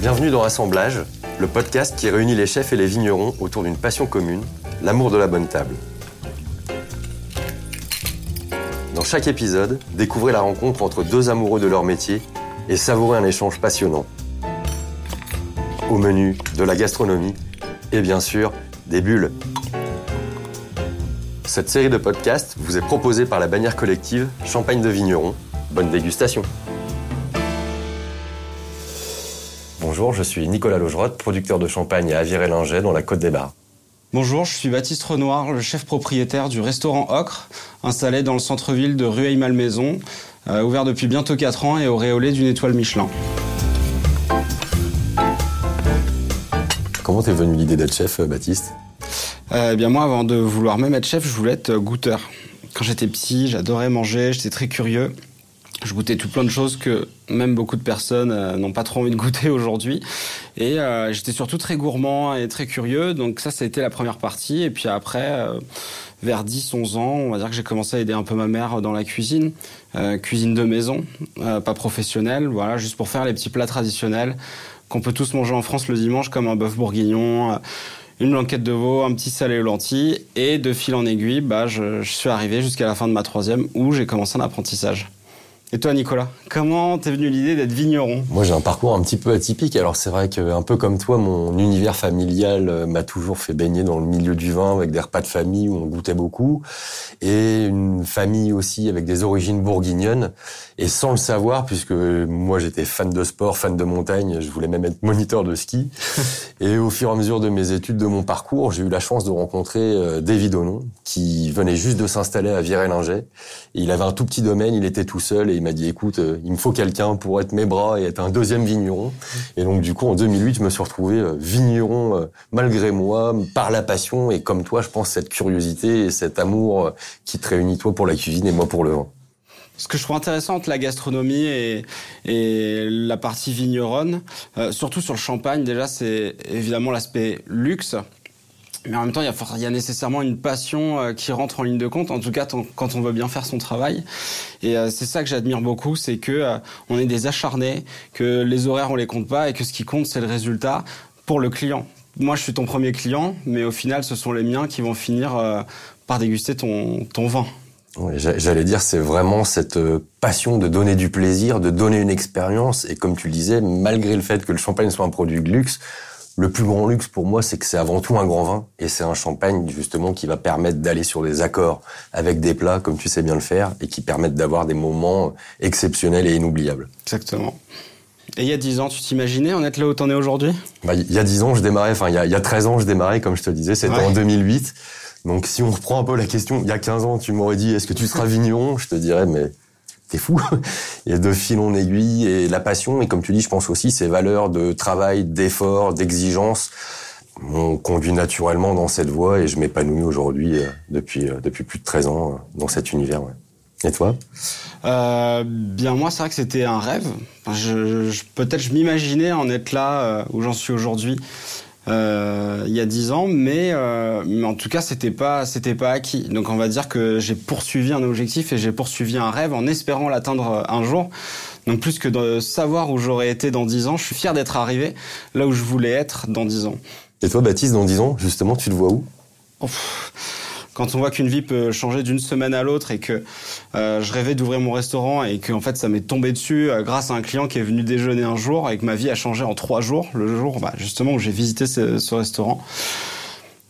Bienvenue dans Assemblage, le podcast qui réunit les chefs et les vignerons autour d'une passion commune, l'amour de la bonne table. Dans chaque épisode, découvrez la rencontre entre deux amoureux de leur métier et savourez un échange passionnant. Au menu, de la gastronomie et bien sûr, des bulles. Cette série de podcasts vous est proposée par la bannière collective Champagne de Vigneron. Bonne dégustation Bonjour, je suis Nicolas Logerotte, producteur de champagne à Aviré-Linget dans la Côte des Bars. Bonjour, je suis Baptiste Renoir, le chef propriétaire du restaurant Ocre, installé dans le centre-ville de Rueil-Malmaison, euh, ouvert depuis bientôt 4 ans et auréolé d'une étoile Michelin. Comment t'es venu l'idée d'être chef, Baptiste? Euh, Eh bien moi, avant de vouloir même être chef, je voulais être goûteur. Quand j'étais petit, j'adorais manger, j'étais très curieux. Je goûtais tout plein de choses que même beaucoup de personnes euh, n'ont pas trop envie de goûter aujourd'hui. Et euh, j'étais surtout très gourmand et très curieux. Donc ça, ça a été la première partie. Et puis après, euh, vers 10-11 ans, on va dire que j'ai commencé à aider un peu ma mère dans la cuisine. Euh, cuisine de maison, pas professionnelle. Voilà, juste pour faire les petits plats traditionnels qu'on peut tous manger en France le dimanche, comme un bœuf bourguignon une blanquette de veau, un petit salé aux lentilles, et de fil en aiguille, bah, je, je suis arrivé jusqu'à la fin de ma troisième où j'ai commencé un apprentissage. Et toi, Nicolas, comment t'es venu l'idée d'être vigneron? Moi, j'ai un parcours un petit peu atypique. Alors, c'est vrai que, un peu comme toi, mon univers familial euh, m'a toujours fait baigner dans le milieu du vin avec des repas de famille où on goûtait beaucoup et une famille aussi avec des origines bourguignonnes. Et sans le savoir, puisque moi, j'étais fan de sport, fan de montagne, je voulais même être moniteur de ski. et au fur et à mesure de mes études, de mon parcours, j'ai eu la chance de rencontrer euh, David Onon, qui venait juste de s'installer à Viray-Linget. Il avait un tout petit domaine, il était tout seul et il m'a dit écoute, euh, il me faut quelqu'un pour être mes bras et être un deuxième vigneron. Et donc du coup en 2008, je me suis retrouvé euh, vigneron euh, malgré moi, par la passion et comme toi, je pense cette curiosité et cet amour qui te réunit toi pour la cuisine et moi pour le vin. Ce que je trouve intéressant entre la gastronomie et, la partie vigneronne, surtout sur le champagne, déjà, c'est évidemment l'aspect luxe. Mais en même temps, il y a, nécessairement une passion euh, qui rentre en ligne de compte, en tout cas quand on veut bien faire son travail. Et euh, c'est ça que j'admire beaucoup, c'est que euh, on est des acharnés, que les horaires on les compte pas et que ce qui compte c'est le résultat pour le client. Moi, je suis ton premier client, mais au final, ce sont les miens qui vont finir par déguster ton, vin. J'allais dire, c'est vraiment cette passion de donner du plaisir, de donner une expérience. Et comme tu le disais, malgré le fait que le champagne soit un produit de luxe, le plus grand luxe pour moi, c'est que c'est avant tout un grand vin. Et c'est un champagne, justement, qui va permettre d'aller sur des accords avec des plats, comme tu sais bien le faire, et qui permettent d'avoir des moments exceptionnels et inoubliables. Exactement. Et il y a 10 ans, tu t'imaginais en être là où t'en es aujourd'hui? Bah, il y a 10 ans, je démarrais, enfin, il y a, il y a 13 ans, je démarrais, comme je te le disais, c'était Ouais. en 2008. Donc, si on reprend un peu la question, il y a 15 ans, tu m'aurais dit, est-ce que tu seras vigneron? Je te dirais, mais t'es fou. Et de fil en aiguille, et la passion, et comme tu dis, je pense aussi, ces valeurs de travail, d'effort, d'exigence, m'ont conduit naturellement dans cette voie, et je m'épanouis aujourd'hui, euh, depuis, euh, depuis plus de 13 ans, euh, dans cet univers. Et toi? Bien moi, c'est vrai que c'était un rêve. Peut-être je m'imaginais en être là où j'en suis aujourd'hui. Euh, il y a 10 ans, mais, euh, mais en tout cas, c'était pas, c'était pas acquis. Donc, on va dire que j'ai poursuivi un objectif et j'ai poursuivi un rêve en espérant l'atteindre euh, un jour. Donc, plus que de savoir où j'aurais été dans 10 ans, je suis fier d'être arrivé là où je voulais être dans 10 ans. Et toi, Baptiste, dans 10 ans, justement, tu te vois où? Oh, pff. Quand on voit qu'une vie peut changer d'une semaine à l'autre et que euh, je rêvais d'ouvrir mon restaurant et que en fait ça m'est tombé dessus euh, grâce à un client qui est venu déjeuner un jour et que ma vie a changé en trois jours, le jour bah, justement où j'ai visité ce, ce restaurant.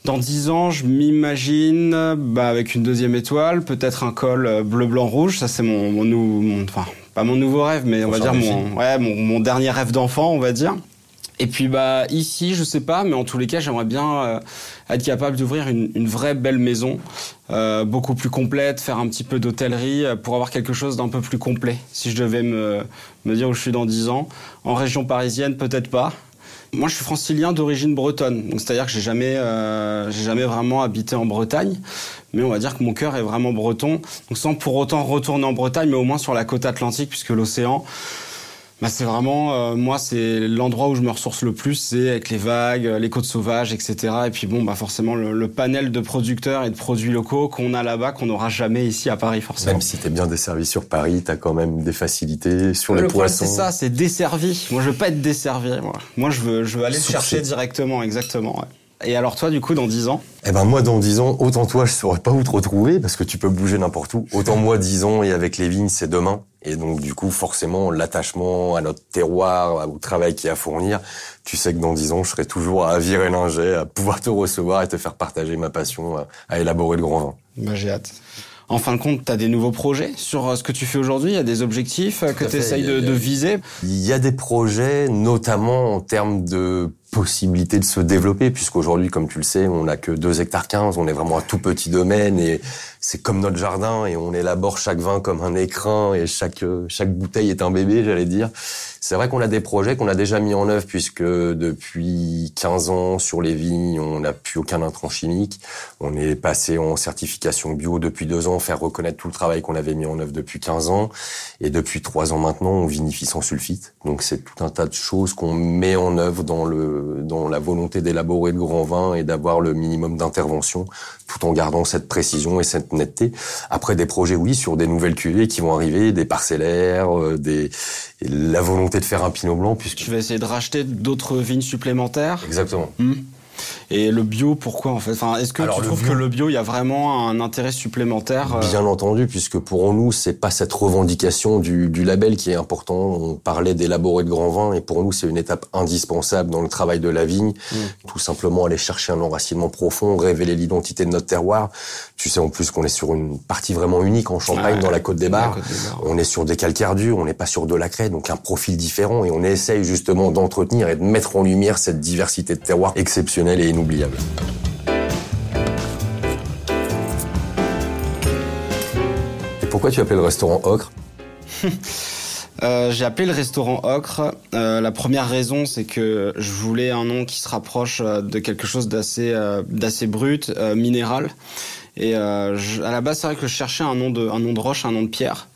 Dans dix ans, je m'imagine bah, avec une deuxième étoile, peut-être un col euh, bleu, blanc, rouge. Ça c'est mon, mon, nou- mon- enfin pas mon nouveau rêve, mais on va dire défi. mon, ouais, mon, mon dernier rêve d'enfant, on va dire. Et puis bah ici, je sais pas, mais en tous les cas, j'aimerais bien euh, être capable d'ouvrir une, une vraie belle maison, euh, beaucoup plus complète, faire un petit peu d'hôtellerie euh, pour avoir quelque chose d'un peu plus complet. Si je devais me, me dire où je suis dans 10 ans, en région parisienne, peut-être pas. Moi, je suis francilien d'origine bretonne, donc c'est-à-dire que j'ai jamais, euh, j'ai jamais vraiment habité en Bretagne, mais on va dire que mon cœur est vraiment breton, donc sans pour autant retourner en Bretagne, mais au moins sur la côte atlantique, puisque l'océan, bah c'est vraiment euh, moi c'est l'endroit où je me ressource le plus c'est avec les vagues les côtes sauvages etc et puis bon bah forcément le, panel de producteurs et de produits locaux qu'on a là-bas qu'on n'aura jamais ici à Paris forcément. Même si t'es bien desservi sur Paris t'as quand même des facilités sur les le poissons. c'est ça c'est desservi. Moi je veux pas être desservi moi. Moi je veux je veux aller chercher directement exactement ouais. Et alors toi, du coup, dans 10 ans? Eh ben moi, dans 10 ans, autant toi, je saurais pas où te retrouver parce que tu peux bouger n'importe où. Autant moi, 10 ans et avec les vignes, c'est demain. Et donc, du coup, forcément, l'attachement à notre terroir, au travail qu'il y a à fournir, tu sais que dans 10 ans, je serai toujours à virer linget, à pouvoir te recevoir et te faire partager ma passion à, élaborer le grand vin. Bah, j'ai hâte. En fin de compte, tu as des nouveaux projets sur euh, ce que tu fais aujourd'hui? Il y a des objectifs euh, que tu essayes de, de viser? Il y a des projets, notamment en termes de possibilité de se développer, puisqu'aujourd'hui, comme tu le sais, on n'a que 2 hectares 15, on est vraiment un tout petit domaine et c'est comme notre jardin et on élabore chaque vin comme un écrin et chaque chaque bouteille est un bébé, j'allais dire. C'est vrai qu'on a des projets qu'on a déjà mis en œuvre puisque depuis 15 ans sur les vignes, on n'a plus aucun intrant chimique. On est passé en certification bio depuis deux ans, faire reconnaître tout le travail qu'on avait mis en œuvre depuis 15 ans. Et depuis trois ans maintenant, on vinifie sans sulfite. Donc c'est tout un tas de choses qu'on met en œuvre dans le dans la volonté d'élaborer de grands vins et d'avoir le minimum d'intervention, tout en gardant cette précision et cette netteté. Après des projets, oui, sur des nouvelles cuvées qui vont arriver, des parcellaires, euh, des la volonté de faire un pinot blanc. Puisque tu vas essayer de racheter d'autres vignes supplémentaires? Exactement. Hmm. Et le bio, pourquoi en fait? Enfin, Est-ce que tu trouves que le bio, il y a vraiment un intérêt supplémentaire euh? Bien entendu, puisque pour nous, c'est pas cette revendication du, du, label qui est important. On parlait d'élaborer de grands vins, et pour nous, c'est une étape indispensable dans le travail de la vigne. Mm. Tout simplement aller chercher un enracinement profond, révéler l'identité de notre terroir. Tu sais en plus qu'on est sur une partie vraiment unique en Champagne, dans la Côte des Bars. On est sur des calcaires durs, on n'est pas sur de la craie, donc un profil différent, et on essaye justement d'entretenir et de mettre en lumière cette diversité de terroirs exceptionnelle et inoubliable. Et pourquoi tu appelles le restaurant Ocre euh, j'ai appelé le restaurant Ocre. Euh, la première raison, c'est que je voulais un nom qui se rapproche euh, de quelque chose d'assez brut, minéral. Et à la base, c'est vrai que je cherchais un nom de un nom de roche, un nom de pierre.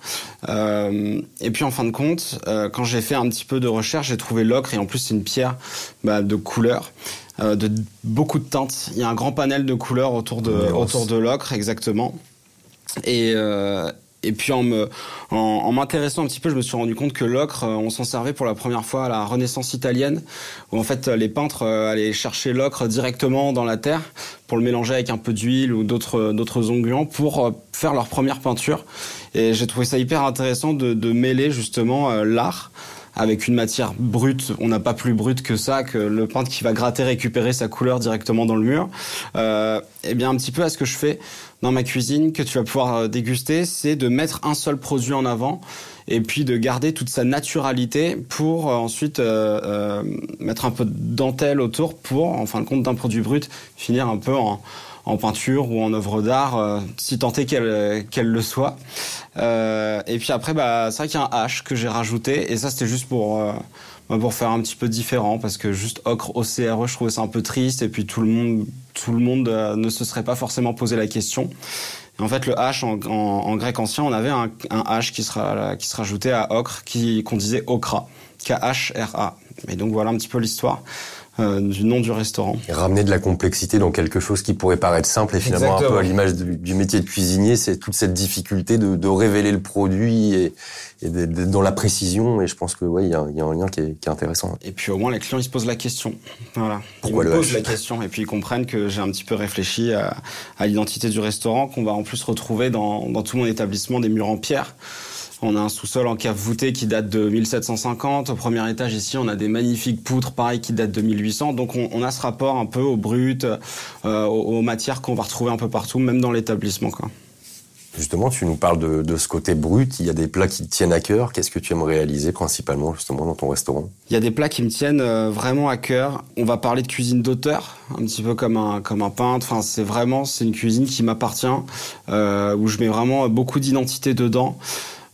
et puis en fin de compte, quand j'ai fait un petit peu de recherche, j'ai trouvé l'ocre et en plus c'est une pierre bah, de couleur. Euh, de beaucoup de teintes. Il y a un grand panel de couleurs autour de, autour de l'ocre, exactement. Et, euh, et puis en me en, m'intéressant un petit peu, je me suis rendu compte que l'ocre, euh, on s'en servait pour la première fois à la Renaissance italienne, où en fait les peintres allaient chercher l'ocre directement dans la terre pour le mélanger avec un peu d'huile ou d'autres d'autres onguents pour faire leur première peinture. Et j'ai trouvé ça hyper intéressant de, de mêler justement l'art avec une matière brute. On n'a pas plus brute que ça, que le peintre qui va gratter, récupérer sa couleur directement dans le mur. Euh, eh bien, un petit peu à ce que je fais dans ma cuisine, que tu vas pouvoir euh, déguster, c'est de mettre un seul produit en avant et puis de garder toute sa naturalité pour euh, ensuite euh, mettre un peu de dentelle autour pour, en fin de compte, d'un produit brut, finir un peu en en peinture ou en œuvre d'art, euh, si tant est qu'elle qu'elle le soit. Euh, et puis après, bah, c'est vrai qu'il y a un H que j'ai rajouté, et ça c'était juste pour euh, bah, pour faire un petit peu différent, parce que juste ocre OCRE, je trouvais ça un peu triste, et puis tout le monde tout le monde ne se serait pas forcément posé la question. En fait, le H en, grec ancien, on avait un, H qui sera qui se rajoutait à ocre, qui qu'on disait okra, K-H-R-A. Et donc voilà un petit peu l'histoire. Euh, du nom du restaurant. ramener de la complexité dans quelque chose qui pourrait paraître simple et finalement un peu à l'image du, métier de cuisinier, c'est toute cette difficulté de, de révéler le produit et, et dans la précision. Et je pense que ouais, il y a, y a, un lien qui est, qui est, intéressant. Et puis au moins les clients ils se posent la question. Voilà. Pourquoi ils me posent la question et puis ils comprennent que j'ai un petit peu réfléchi à, à l'identité du restaurant qu'on va en plus retrouver dans, dans tout mon établissement des murs en pierre. On a un sous-sol en cave voûtée qui date de 1750. Au premier étage ici, on a des magnifiques poutres, pareil, qui datent de 1800. Donc on, on a ce rapport un peu au brut, euh, aux, matières qu'on va retrouver un peu partout, même dans l'établissement. Justement, tu nous parles de, de, ce côté brut. Il y a des plats qui te tiennent à cœur. Qu'est-ce que tu aimes réaliser principalement justement dans ton restaurant? Il y a des plats qui me tiennent euh, vraiment à cœur. On va parler de cuisine d'auteur, un petit peu comme un comme un peintre. Enfin, c'est vraiment c'est une cuisine qui m'appartient, euh, où je mets vraiment beaucoup d'identité dedans.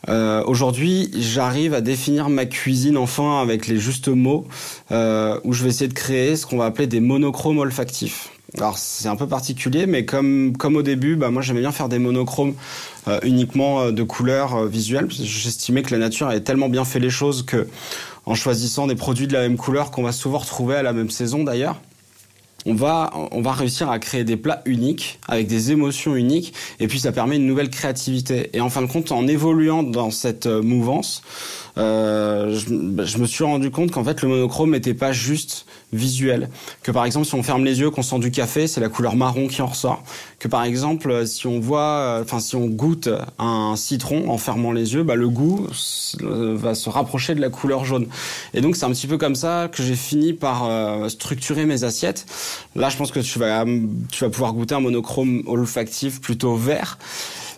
Euh, Aujourd'hui, j'arrive à définir ma cuisine enfin avec les justes mots, euh, où je vais essayer de créer ce qu'on va appeler des monochromes olfactifs. Alors c'est un peu particulier, mais comme comme au début, bah moi j'aimais bien faire des monochromes euh, uniquement euh, de couleurs euh, visuelles. J'estimais que la nature avait tellement bien fait les choses que en choisissant des produits de la même couleur qu'on va souvent retrouver à la même saison d'ailleurs, on va, on va réussir à créer des plats uniques, avec des émotions uniques, et puis ça permet une nouvelle créativité. Et en fin de compte, en évoluant dans cette mouvance, euh, je, je, me suis rendu compte qu'en fait le monochrome n'était pas juste visuel. Que par exemple, si on ferme les yeux, qu'on sent du café, c'est la couleur marron qui en ressort. Que par exemple, si on voit, enfin si on goûte un citron en fermant les yeux, bah, le goût va se rapprocher de la couleur jaune. Et donc c'est un petit peu comme ça que j'ai fini par euh, structurer mes assiettes. Là, je pense que tu vas, tu vas pouvoir goûter un monochrome olfactif plutôt vert.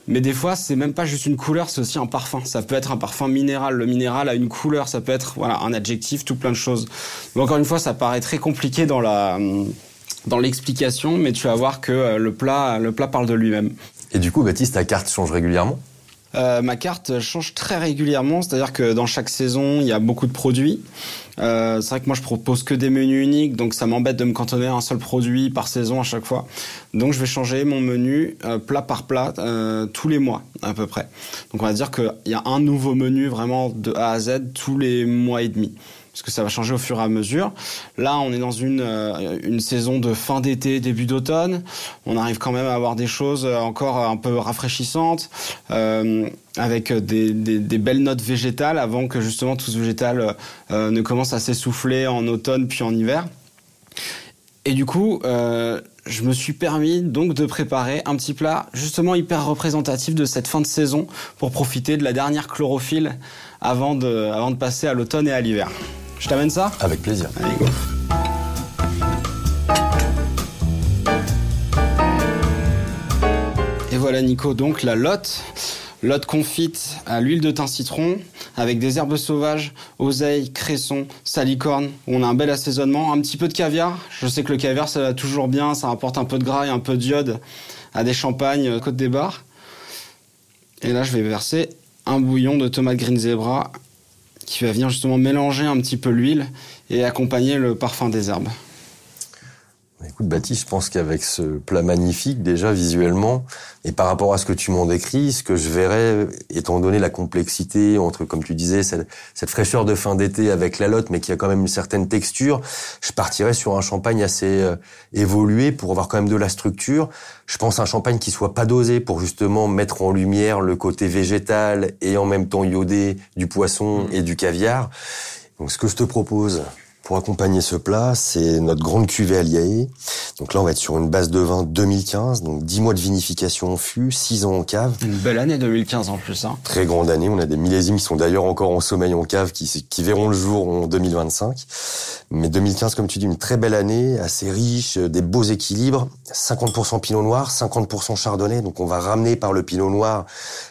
Mais des fois, c'est même pas juste une couleur, c'est aussi un parfum. Ça peut être un parfum minéral. Le minéral a une couleur, ça peut être voilà un adjectif, tout plein de choses. Mais encore une fois, ça paraît très compliqué dans la dans l'explication, mais tu vas voir que euh, le plat le plat parle de lui-même. Et du coup, Baptiste, ta carte change régulièrement? Euh, ma carte change très régulièrement, c'est-à-dire que dans chaque saison, il y a beaucoup de produits. Euh, c'est vrai que moi, je propose que des menus uniques, donc ça m'embête de me cantonner à un seul produit par saison à chaque fois. Donc, je vais changer mon menu euh, plat par plat euh, tous les mois à peu près. Donc, on va dire qu'il y a un nouveau menu vraiment de A à Z tous les mois et demi parce que ça va changer au fur et à mesure. Là, on est dans une, euh, une saison de fin d'été, début d'automne. On arrive quand même à avoir des choses encore un peu rafraîchissantes, euh, avec des, des, des, belles notes végétales, avant que justement tout ce végétal euh, ne commence à s'essouffler en automne puis en hiver. Et du coup, euh, je me suis permis donc de préparer un petit plat justement hyper représentatif de cette fin de saison pour profiter de la dernière chlorophylle avant de, avant de passer à l'automne et à l'hiver. Je t'amène ça? Avec plaisir. Allez, go. Et voilà Nico, donc la lotte. Lotte confite à l'huile de thym citron avec des herbes sauvages, oseille, cresson, salicorne. On a un bel assaisonnement, un petit peu de caviar. Je sais que le caviar ça va toujours bien, ça apporte un peu de gras et un peu d'iode à des champagnes euh, côte des bars. Et là, je vais verser un bouillon de tomate green zebra qui va venir justement mélanger un petit peu l'huile et accompagner le parfum des herbes. Écoute Baptiste, je pense qu'avec ce plat magnifique, déjà visuellement, et par rapport à ce que tu m'en décris, ce que je verrais, étant donné la complexité entre, comme tu disais, cette, cette fraîcheur de fin d'été avec la lotte, mais qui a quand même une certaine texture, je partirais sur un champagne assez euh, évolué pour avoir quand même de la structure. Je pense à un champagne qui soit pas dosé pour justement mettre en lumière le côté végétal et en même temps iodé du poisson et du caviar. Donc ce que je te propose, pour accompagner ce plat, c'est notre grande cuvée Aliae. Donc là, on va être sur une base de vin 2015, donc 10 mois de vinification en fût, 6 ans en cave. Une belle année 2015 en plus. Hein. Très grande année. On a des millésimes qui sont d'ailleurs encore en sommeil en cave, qui, qui verront le jour en 2025. Mais 2015, comme tu dis, une très belle année, assez riche, des beaux équilibres. 50% pinot noir, 50% chardonnay. Donc on va ramener par le pinot noir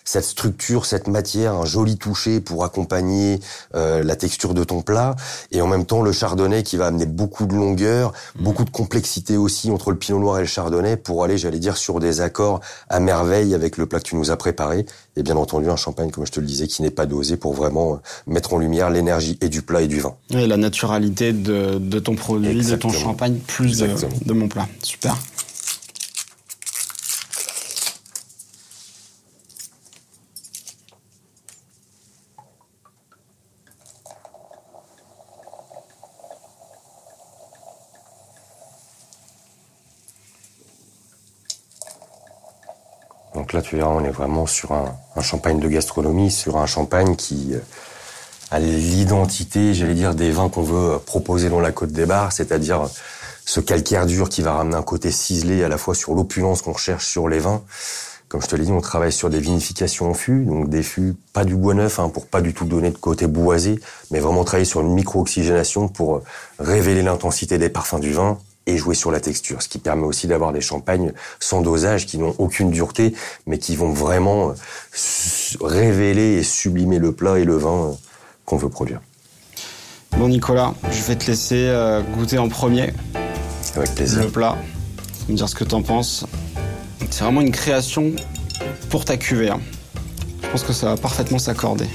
cette structure, cette matière, un joli toucher pour accompagner euh, la texture de ton plat. Et en même temps, le chardonnay qui va amener beaucoup de longueur, mmh. beaucoup de complexité aussi entre le pinot noir et le chardonnay pour aller, j'allais dire, sur des accords à merveille avec le plat que tu nous as préparé. Et bien entendu, un champagne, comme je te le disais, qui n'est pas dosé pour vraiment euh, mettre en lumière l'énergie et du plat et du vin. Et la naturalité de, de ton produit, Exactement. de ton champagne, plus de, de mon plat. Super. Donc là, tu verras, on est vraiment sur un, champagne de gastronomie, sur un champagne qui euh, a l'identité, j'allais dire, des vins qu'on veut proposer dans la Côte des Bars, c'est-à-dire ce calcaire dur qui va ramener un côté ciselé à la fois sur l'opulence qu'on recherche sur les vins. Comme je te l'ai dit, on travaille sur des vinifications en fût, donc des fûts pas du bois neuf, hein, pour pas du tout donner de côté boisé, mais vraiment travailler sur une micro-oxygénation pour révéler l'intensité des parfums du vin et jouer sur la texture, ce qui permet aussi d'avoir des champagnes sans dosage qui n'ont aucune dureté, mais qui vont vraiment révéler et sublimer le plat et le vin qu'on veut produire. Bon Nicolas, je vais te laisser euh, goûter en premier. Avec plaisir. Le plat. Me dire ce que t'en penses. C'est vraiment une création pour ta cuvée. Hein. Je pense que ça va parfaitement s'accorder.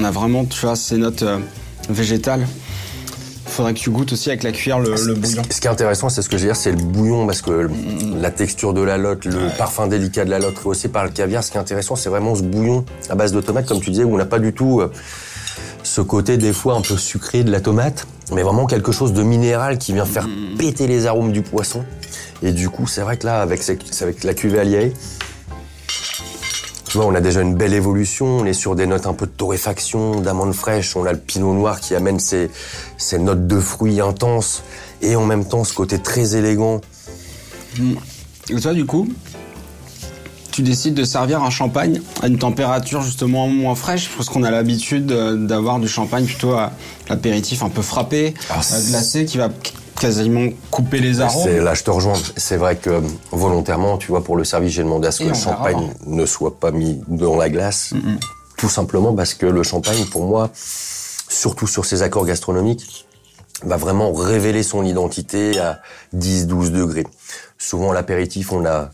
On a vraiment, tu vois, ces notes euh, végétale. Faudrait que tu goûtes aussi avec la cuillère le, le bouillon. Ce qui est intéressant, c'est ce que je veux dire, c'est le bouillon parce que la texture de la lotte, le parfum délicat de la lotte, rehaussé par le caviar. Ce qui est intéressant, c'est vraiment ce bouillon à base de tomate, comme tu disais, où on n'a pas du tout euh, ce côté des fois un peu sucré de la tomate, mais vraiment quelque chose de minéral qui vient faire péter les arômes du poisson. Et du coup, c'est vrai que là, avec, avec la cuvée alliée, tu vois, on a déjà une belle évolution, on est sur des notes un peu de torréfaction, d'amandes fraîches, on a le pinot noir qui amène ces, ces notes de fruits intenses, et en même temps ce côté très élégant. Et toi, du coup, tu décides de servir un champagne à une température justement moins fraîche, parce qu'on a l'habitude d'avoir du champagne plutôt à l'apéritif un peu frappé, Alors, euh, glacé, qui va quasiment couper les arômes. C'est- Là, je te rejoins. C'est vrai que euh, volontairement, tu vois, pour le service, j'ai demandé à ce que le champagne ne soit pas mis dans la glace. Tout simplement parce que le champagne, pour moi, surtout sur ses accords gastronomiques, va vraiment révéler son identité à 10-12 degrés. Souvent, l'apéritif, on a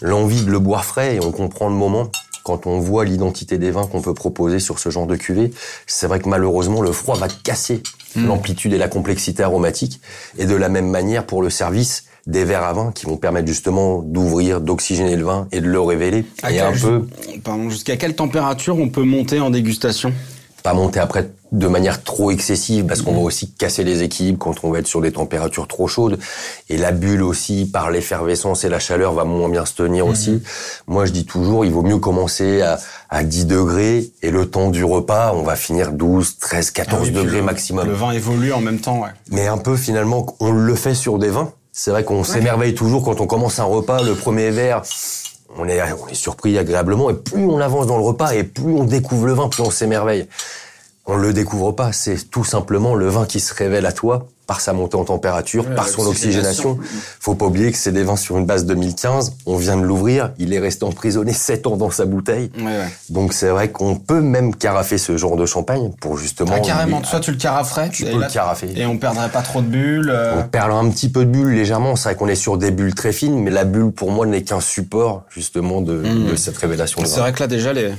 l'envie de le boire frais et on comprend le moment. Quand on voit l'identité des vins qu'on peut proposer sur ce genre de cuvée, c'est vrai que malheureusement, le froid va casser l'amplitude et la complexité aromatique. Et de la même manière, pour le service, des verres à vin qui vont permettre justement d'ouvrir, d'oxygéner le vin et de le révéler. À et un peu, Pardon, jusqu'à quelle température on peut monter en dégustation? Pas monter après de manière trop excessive parce qu'on va aussi casser les équilibres quand on va être sur des températures trop chaudes et la bulle aussi par l'effervescence et la chaleur va moins bien se tenir aussi. Moi je dis toujours il vaut mieux commencer à, à 10 degrés et le temps du repas on va finir 12, 13, 14 Ah oui, puis degrés le- maximum. Le vin évolue en même temps, ouais. Mais un peu finalement, on le fait sur des vins. C'est vrai qu'on s'émerveille toujours quand on commence un repas, le premier verre, on est, surpris agréablement. Et plus on avance dans le repas et plus on découvre le vin, plus on s'émerveille. On le découvre pas, c'est tout simplement le vin qui se révèle à toi par sa montée en température, Ouais, par son oxygénation. Faut pas oublier que c'est des vins sur une base 2015. On vient de l'ouvrir, il est resté emprisonné 7 ans dans sa bouteille. Ouais, ouais. Donc c'est vrai qu'on peut même carafer ce genre de champagne pour justement. Ah, carrément, soit tu le caraferais, Tu et peux là, le carafer. Et on perdrait pas trop de bulles. euh, On perd un petit peu de bulle légèrement. C'est vrai qu'on est sur des bulles très fines, mais la bulle pour moi n'est qu'un support justement de, de cette révélation. C'est vrai que là, déjà, les,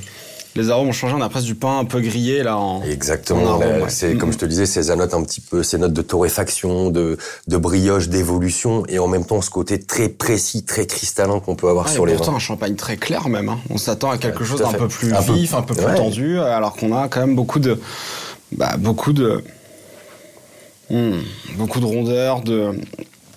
les arômes ont changé. On a presque du pain un peu grillé, là, en... Exactement. Ouais. C'est Mm. comme je te disais, ces notes un petit peu, ces notes de torréfaction, de, de brioche, d'évolution, et en même temps ce côté très précis, très cristallin qu'on peut avoir Ah, et sur les pourtant, vins. un champagne très clair, même. hein. On s'attend à quelque Ouais, chose d'un peu plus Un peu- vif, un peu plus ouais. tendu, alors qu'on a quand même beaucoup de... Bah, beaucoup de... Hmm, beaucoup de rondeur, de,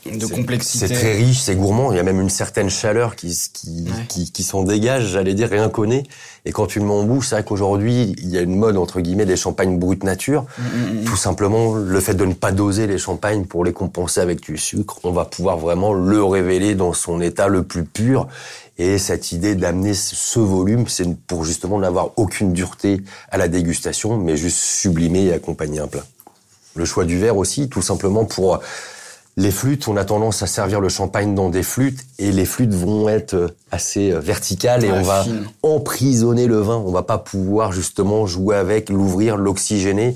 de C'est- complexité. C'est très riche, c'est gourmand. Il y a même une certaine chaleur qui, qui, Ouais. qui, qui s'en dégage, j'allais dire, rien est. Et quand tu le mets en bouche, c'est vrai qu'aujourd'hui, il y a une mode, entre guillemets, des champagnes brut nature. Mm, Tout simplement, le fait de ne pas doser les champagnes pour les compenser avec du sucre, on va pouvoir vraiment le révéler dans son état le plus pur. Et cette idée d'amener ce ce volume, c'est pour justement n'avoir aucune dureté à la dégustation, mais juste sublimer et accompagner un plat. Le choix du verre aussi, tout simplement pour les flûtes. On a tendance à servir le champagne dans des flûtes et les flûtes vont être euh, assez euh, verticales et Ouais, on va emprisonner le vin. On va pas pouvoir justement jouer avec, l'ouvrir, l'oxygéner.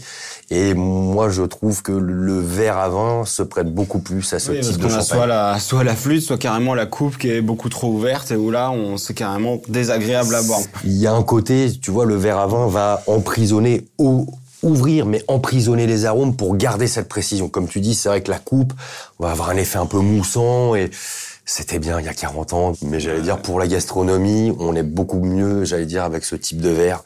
Et moi, je trouve que le verre à vin se prête beaucoup plus à ce Oui, parce type de a champagne. soit la, soit la flûte, soit carrément la coupe qui est beaucoup trop ouverte et où là, on, c'est carrément désagréable à boire. Il y a un côté, tu vois, le verre à vin va emprisonner ou ouvrir, mais emprisonner les arômes pour garder cette précision. Comme tu dis, c'est vrai que la coupe va avoir un effet un peu moussant et c'était bien il y a 40 ans, mais j'allais dire pour la gastronomie, on est beaucoup mieux, j'allais dire, avec ce type de verre.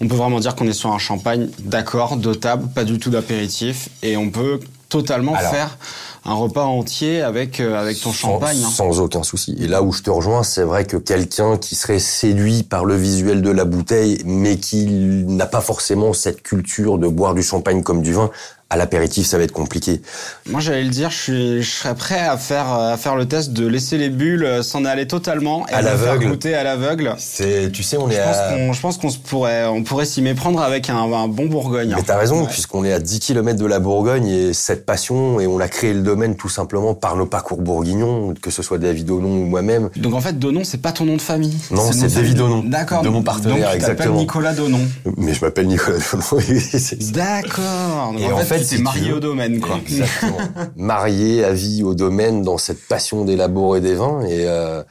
On peut vraiment dire qu'on est sur un champagne, d'accord, de table, pas du tout d'apéritif, et on peut totalement Alors. faire un repas entier avec, euh, avec ton Sans- champagne. hein. Sans, aucun souci. Et là où je te rejoins, c'est vrai que quelqu'un qui serait séduit par le visuel de la bouteille, mais qui n'a pas forcément cette culture de boire du champagne comme du vin, à l'apéritif, ça va être compliqué. Moi, j'allais le dire, je, suis, je serais prêt à faire, à faire le test de laisser les bulles euh, s'en aller totalement et À l'aveugle. goûter à l'aveugle. C'est, tu sais, on est Je pense à... qu'on, je pense qu'on se pourrait, on pourrait s'y méprendre avec un, un bon Bourgogne. Mais t'as raison, Ouais. puisqu'on est à 10 km de la Bourgogne et cette passion, et on a créé le domaine tout simplement par nos parcours bourguignons, que ce soit David Onon ou moi-même. Donc en fait, Donon, c'est pas ton nom de famille. Non, c'est David. Donon, D'accord. de mon partenaire, Donc, tu exactement. Nicolas Donon. Mais je m'appelle Nicolas Donon. D'accord. Et en, en fait, fait, tu si t'es tu marié veux- au domaine, quoi. Exactement. Marié à vie au domaine dans cette passion d'élaborer des vins et euh,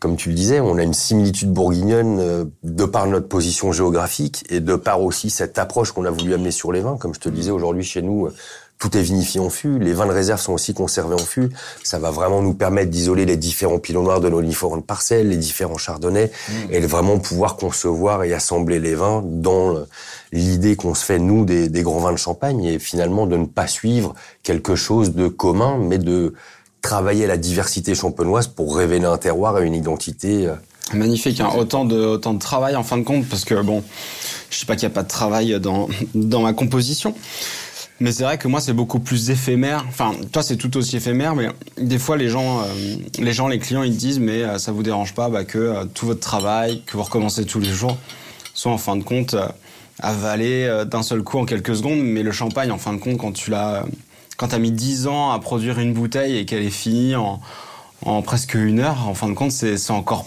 comme tu le disais, on a une similitude bourguignonne euh, de par notre position géographique et de par aussi cette approche qu'on a voulu amener sur les vins. Comme je te le disais, aujourd'hui chez nous, tout est vinifié en fût. Les vins de réserve sont aussi conservés en fût. Ça va vraiment nous permettre d'isoler les différents pinots noirs de nos différentes parcelles, les différents chardonnays, mmh. et de vraiment pouvoir concevoir et assembler les vins dans l'idée qu'on se fait, nous, des, des, grands vins de champagne, et finalement de ne pas suivre quelque chose de commun, mais de travailler la diversité champenoise pour révéler un terroir et une identité. Euh, Magnifique, hein. autant de autant de travail en fin de compte, parce que bon, je sais pas qu'il n'y a pas de travail dans dans ma composition, mais c'est vrai que moi, c'est beaucoup plus éphémère. Enfin, toi, c'est tout aussi éphémère, mais des fois, les gens, euh, les gens, les clients, ils disent, mais euh, ça vous dérange pas bah, que euh, tout votre travail, que vous recommencez tous les jours, soit en fin de compte avalé d'un seul coup en quelques secondes. Mais le champagne, en fin de compte, quand tu l'as, quand t'as mis 10 ans à produire une bouteille et qu'elle est finie en, en presque une heure, en fin de compte, c'est encore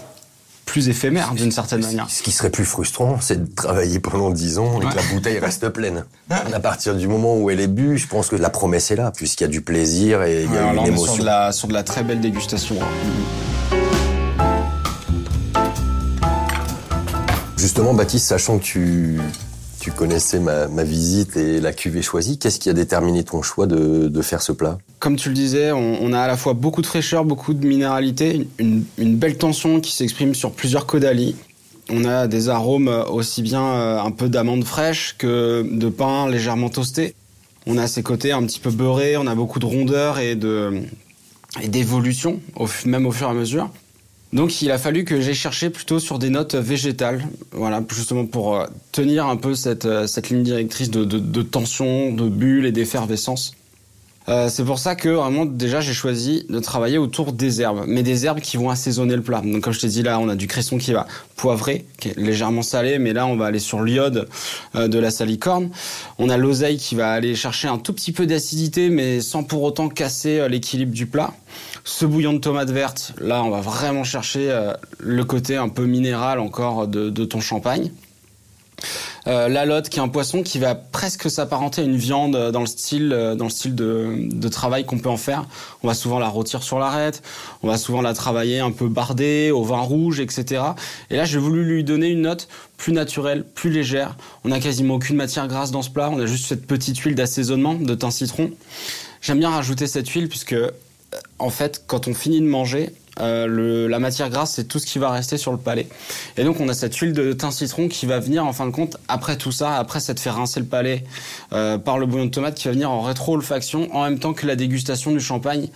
plus éphémère d'une certaine manière. Ce qui serait plus frustrant, c'est de travailler pendant dix ans et que la bouteille reste pleine. À partir du moment où elle est bue, je pense que la promesse est là, puisqu'il y a du plaisir et il y a une émotion. Sur de, la, sur de la très belle dégustation. Hein. Justement, Baptiste, sachant que tu, tu connaissais ma, visite et la cuvée choisie. Qu'est-ce qui a déterminé ton choix de, faire ce plat? Comme tu le disais, on, a à la fois beaucoup de fraîcheur, beaucoup de minéralité, une, belle tension qui s'exprime sur plusieurs caudalis. On a des arômes aussi bien euh, un peu d'amandes fraîches que de pain légèrement toasté. On a ces côtés un petit peu beurrés, on a beaucoup de rondeur et de et d'évolution, même au fur et à mesure. Donc il a fallu que j'aille chercher plutôt sur des notes végétales, voilà, justement pour euh, tenir un peu cette, euh, cette ligne directrice de, de, de tension, de bulle et d'effervescence. Euh, c'est pour ça que vraiment déjà j'ai choisi de travailler autour des herbes, mais des herbes qui vont assaisonner le plat. Donc comme je t'ai dit là, on a du cresson qui va poivrer, qui est légèrement salé, mais là on va aller sur l'iode euh, de la salicorne. On a l'oseille qui va aller chercher un tout petit peu d'acidité, mais sans pour autant casser euh, l'équilibre du plat. Ce bouillon de tomate verte, là on va vraiment chercher le côté un peu minéral encore de ton champagne. Euh, la lotte, qui est un poisson qui va presque s'apparenter à une viande dans le style, euh, dans le style de, de travail qu'on peut en faire. On va souvent la rôtir sur l'arête, on va souvent la travailler un peu bardée, au vin rouge, etc. Et là, j'ai voulu lui donner une note plus naturelle, plus légère. On n'a quasiment aucune matière grasse dans ce plat, on a juste cette petite huile d'assaisonnement de thym citron. J'aime bien rajouter cette huile puisque, euh, en fait, quand on finit de manger, euh, la matière grasse, c'est tout ce qui va rester sur le palais. Et donc, on a cette huile de thym citron qui va venir, en fin de compte, après tout ça, après s'être fait rincer le palais euh, par le bouillon de tomate, qui va venir en rétro-olfaction en même temps que la dégustation du champagne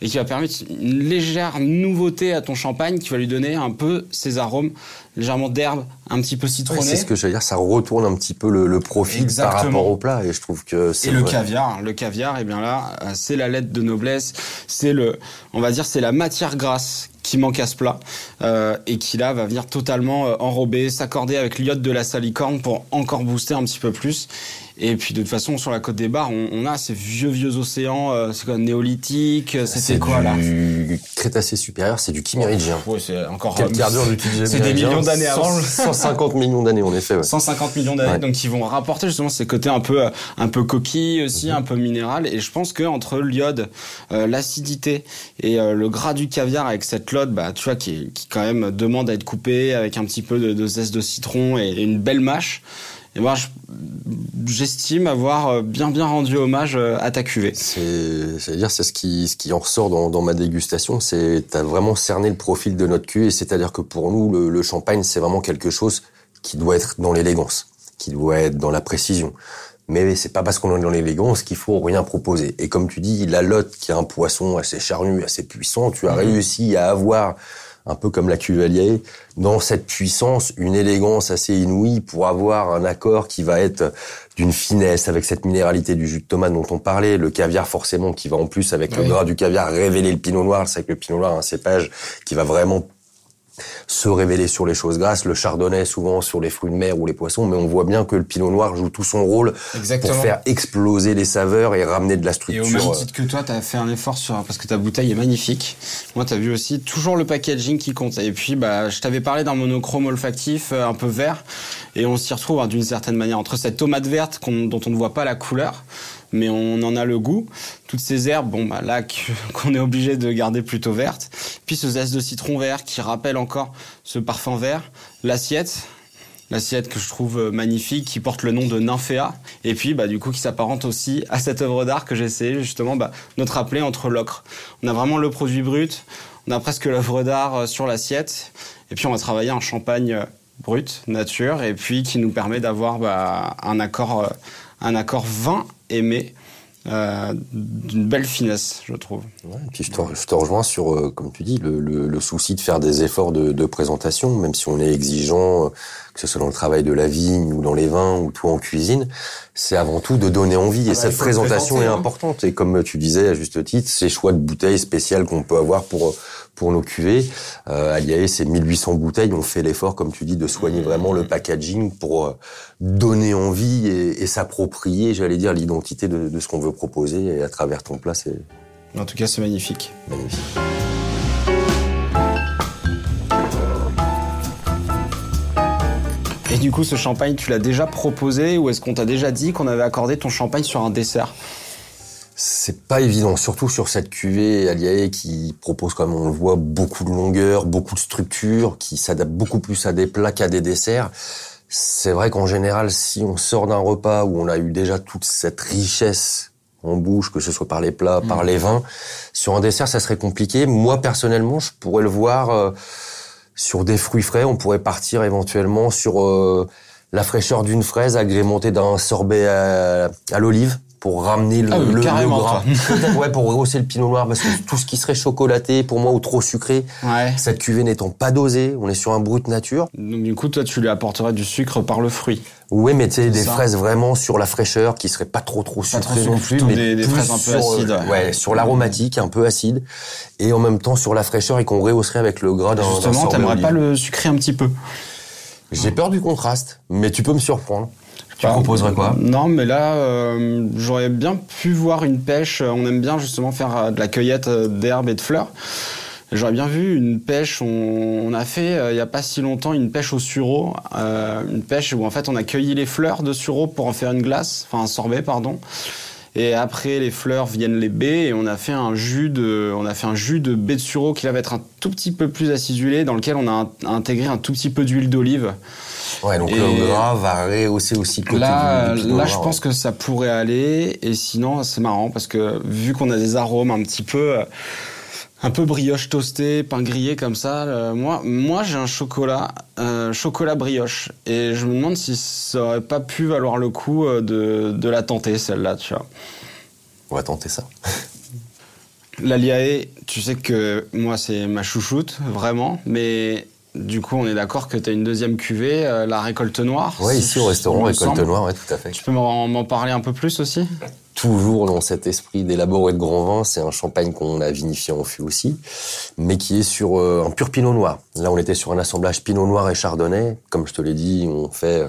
et qui va permettre une légère nouveauté à ton champagne qui va lui donner un peu ses arômes légèrement d'herbe, un petit peu citronné. c'est ce que j'allais dire, ça retourne un petit peu le, le profil par rapport au plat et je trouve que c'est Et le caviar, le caviar, et eh bien là, euh, c'est la lettre de noblesse, c'est le, on va dire, c'est la matière grasse qui manque à ce plat euh, et qui là va venir totalement euh, enrober, s'accorder avec l'iode de la salicorne pour encore booster un petit peu plus. Et puis de toute façon sur la côte des Bars, on, on a ces vieux vieux océans, euh, c'est quoi néolithique, c'était quoi là du Crétacé supérieur, c'est du Kimméridgien. Oh, c'est encore Quelle cardure du C'est des millions d'années avant. 150 millions d'années en effet. Ouais. 150 millions d'années, ouais. donc ils vont rapporter justement ces côtés un peu un peu coquille aussi, mm -hmm. un peu minéral. Et je pense que entre l'iode, euh, l'acidité et euh, le gras du caviar avec cette lotte, bah tu vois qui, qui quand même demande à être coupée avec un petit peu de, de zeste de citron et une belle mâche. Et moi, j'estime avoir euh, bien bien rendu hommage euh, à ta cuvée. C'est, c'est-à-dire, c'est ce qui, ce qui en ressort dans, dans ma dégustation, c'est t'as vraiment cerné le profil de notre cuvée. C'est-à-dire que pour nous, le, le champagne, c'est vraiment quelque chose qui doit être dans l'élégance, qui doit être dans la précision. Mais c'est pas parce qu'on est dans l'élégance qu'il faut rien proposer. Et comme tu dis, la lotte, qui est un poisson assez charnu, assez puissant, tu as mmh. réussi à avoir un peu comme la cuvalier, dans cette puissance, une élégance assez inouïe pour avoir un accord qui va être d'une finesse avec cette minéralité du jus de tomate dont on parlait, le caviar forcément qui va en plus avec oui. le gras du caviar révéler le pinot noir, c'est que le pinot noir un cépage qui va vraiment se révéler sur les choses grasses, le chardonnay souvent sur les fruits de mer ou les poissons, mais on voit bien que le pinot noir joue tout son rôle Exactement. pour faire exploser les saveurs et ramener de la structure. Et au même titre que toi, tu as fait un effort sur parce que ta bouteille est magnifique. Moi, tu as vu aussi toujours le packaging qui compte. Et puis, bah, je t'avais parlé d'un monochrome olfactif euh, un peu vert, et on s'y retrouve hein, d'une certaine manière entre cette tomate verte dont on ne voit pas la couleur mais on en a le goût. Toutes ces herbes, bon, bah, là, qu'on est obligé de garder plutôt vertes. Puis ce zeste de citron vert qui rappelle encore ce parfum vert. L'assiette, l'assiette que je trouve euh, magnifique, qui porte le nom de Nymphéa, et puis bah, du coup qui s'apparente aussi à cette œuvre d'art que j'ai essayé justement bah, de te rappeler entre l'ocre. On a vraiment le produit brut, on a presque l'œuvre d'art euh, sur l'assiette, et puis on va travailler un champagne euh, brut, nature, et puis qui nous permet d'avoir bah, un accord, un accord vin aimé euh, d'une belle finesse, je trouve. Et puis je te, rejoins sur, euh, comme tu dis, le, souci de faire des efforts de, de, présentation, même si on est exigeant, euh, que ce soit dans le travail de la vigne ou dans les vins ou toi en cuisine, c'est avant tout de donner envie. Ah et bah, cette présentation est hein. importante. Et comme tu disais à juste titre, ces choix de bouteilles spéciales qu'on peut avoir pour pour nos cuvées, euh, à l'IAE, c'est 1800 bouteilles. On fait l'effort, comme tu dis, de soigner vraiment le packaging pour euh, donner envie et, et s'approprier, j'allais dire, l'identité de, de, ce qu'on veut proposer. Et à travers ton plat, c'est... En tout cas, c'est magnifique. Magnifique. Et du coup, ce champagne, tu l'as déjà proposé ou est-ce qu'on t'a déjà dit qu'on avait accordé ton champagne sur un dessert? C'est pas évident, surtout sur cette cuvée Aliae qui propose, comme on le voit, beaucoup de longueur, beaucoup de structure, qui s'adapte beaucoup plus à des plats qu'à des desserts. C'est vrai qu'en général, si on sort d'un repas où on a eu déjà toute cette richesse en bouche, que ce soit par les plats, par mmh. les vins, sur un dessert, ça serait compliqué. Moi, personnellement, je pourrais le voir euh, sur des fruits frais. On pourrait partir éventuellement sur euh, la fraîcheur d'une fraise agrémentée d'un sorbet à, à l'olive pour ramener le, ah oui, le, le gras. ouais, pour rehausser le pinot noir parce que tout ce qui serait chocolaté pour moi ou trop sucré, ouais. cette cuvée n'étant pas dosée, on est sur un brut nature. Donc du coup, toi, tu lui apporterais du sucre par le fruit. Oui, mais tu sais des ça. fraises vraiment sur la fraîcheur qui seraient pas trop trop sucrées non plus, mais des, des fraises un peu sur, acides. Ouais, ouais sur l'aromatique un peu acide et en même temps sur la fraîcheur et qu'on rehausserait avec le gras d'un Justement, t'aimerais pas le sucrer un petit peu? J'ai peur du contraste, mais tu peux me surprendre. Tu proposerais quoi Non, mais là, euh, j'aurais bien pu voir une pêche. On aime bien justement faire euh, de la cueillette euh, d'herbes et de fleurs. J'aurais bien vu une pêche. On, on a fait euh, il y a pas si longtemps une pêche au sureau, euh, une pêche où en fait on a cueilli les fleurs de sureau pour en faire une glace, enfin un sorbet, pardon. Et après les fleurs viennent les baies et on a fait un jus de, on a fait un jus de baie de sureau qui va être un tout petit peu plus acidulé, dans lequel on a intégré un tout petit peu d'huile d'olive. Ouais, donc et le gras va rehausser aussi côté là, du, du Là, je pense que ça pourrait aller. Et sinon, c'est marrant parce que vu qu'on a des arômes un petit peu, un peu brioche toastée, pain grillé comme ça, euh, moi, moi j'ai un chocolat, euh, chocolat brioche. Et je me demande si ça aurait pas pu valoir le coup euh, de, de la tenter, celle-là, tu vois. On va tenter ça. La Liae, tu sais que moi, c'est ma chouchoute, vraiment. Mais du coup, on est d'accord que tu as une deuxième cuvée, euh, la récolte noire. Oui, si ici au restaurant, récolte noire, ouais, tout à fait. Tu peux m'en parler un peu plus aussi? Toujours dans cet esprit d'élaborer de grands vins, c'est un champagne qu'on a vinifié en fût aussi, mais qui est sur euh, un pur pinot noir. Là, on était sur un assemblage pinot noir et chardonnay. Comme je te l'ai dit, on fait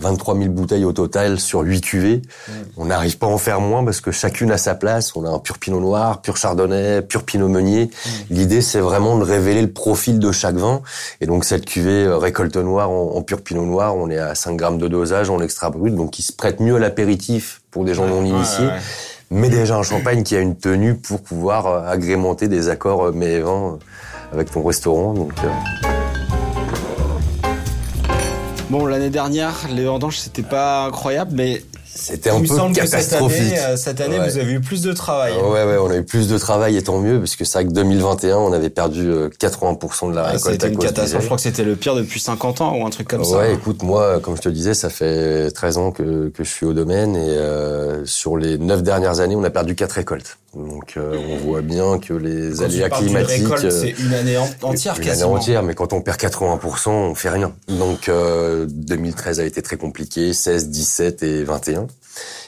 23 000 bouteilles au total sur 8 cuvées. Mmh. On n'arrive pas à en faire moins parce que chacune a sa place. On a un pur pinot noir, pur chardonnay, pur pinot meunier. Mmh. L'idée, c'est vraiment de révéler le profil de chaque vin. Et donc, cette cuvée euh, récolte noire en, en, pur pinot noir, on est à 5 grammes de dosage en extra brut, donc qui se prête mieux à l'apéritif pour des gens non initiés. Ouais, ouais. Mais déjà un champagne qui a une tenue pour pouvoir euh, agrémenter des accords mets et vins avec ton restaurant. Donc, euh... Bon, l'année dernière, les vendanges, c'était pas incroyable, mais c'était un peu catastrophique. Cette année, euh, cette année ouais. vous avez eu plus de travail. Ouais, ouais, on a eu plus de travail et tant mieux, parce que c'est vrai que 2021, on avait perdu 80% de la ah, récolte. C'était une catastrophe. Je crois que c'était le pire depuis 50 ans ou un truc comme ouais, ça. Ouais, écoute, moi, comme je te disais, ça fait 13 ans que, que je suis au domaine et euh, sur les 9 dernières années, on a perdu 4 récoltes. Donc euh, on voit bien que les quand aléas climatiques, c'est une année entière une quasiment. année entière, mais quand on perd 80%, on fait rien. Donc euh, 2013 a été très compliqué, 16, 17 et 21.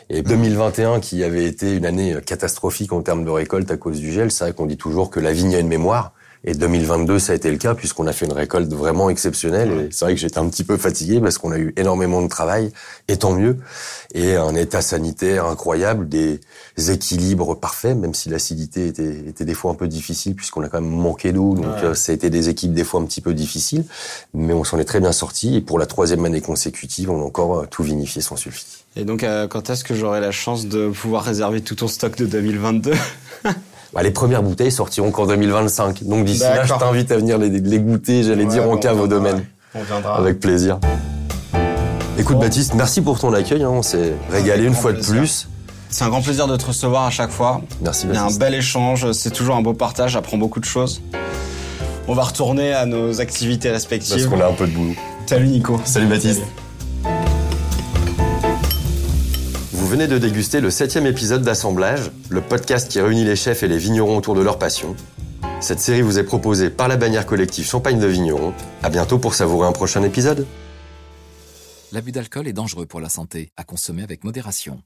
Et 2021, qui avait été une année catastrophique en termes de récolte à cause du gel, c'est vrai qu'on dit toujours que la vigne a une mémoire. Et 2022, ça a été le cas puisqu'on a fait une récolte vraiment exceptionnelle. Et c'est vrai que j'étais un petit peu fatigué parce qu'on a eu énormément de travail, et tant mieux. Et un état sanitaire incroyable, des équilibres parfaits, même si l'acidité était, était des fois un peu difficile puisqu'on a quand même manqué d'eau. Donc euh, ça a été des équipes des fois un petit peu difficiles, mais on s'en est très bien sorti. Et pour la troisième année consécutive, on a encore euh, tout vinifié sans sulfite. Et donc, euh, quand est-ce que j'aurai la chance de pouvoir réserver tout ton stock de 2022 Bah, les premières bouteilles sortiront qu'en 2025. Donc d'ici là, je t'invite à venir les, les goûter, j'allais dire, en cave au domaine. On viendra. Avec plaisir. Écoute Baptiste, merci pour ton accueil. Hein. On s'est régalé une fois de plus. C'est un grand plaisir de te recevoir à chaque fois. Merci Il y a un Baptiste. bel échange, c'est toujours un beau partage, j'apprends beaucoup de choses. On va retourner à nos activités Parce respectives. qu'on a un peu de boulot. Salut Nico. Salut Baptiste. Venez de déguster le septième épisode d'Assemblage, le podcast qui réunit les chefs et les vignerons autour de leur passion. Cette série vous est proposée par la bannière collective Champagne de Vignerons. À bientôt pour savourer un prochain épisode. L'abus d'alcool est dangereux pour la santé, à consommer avec modération.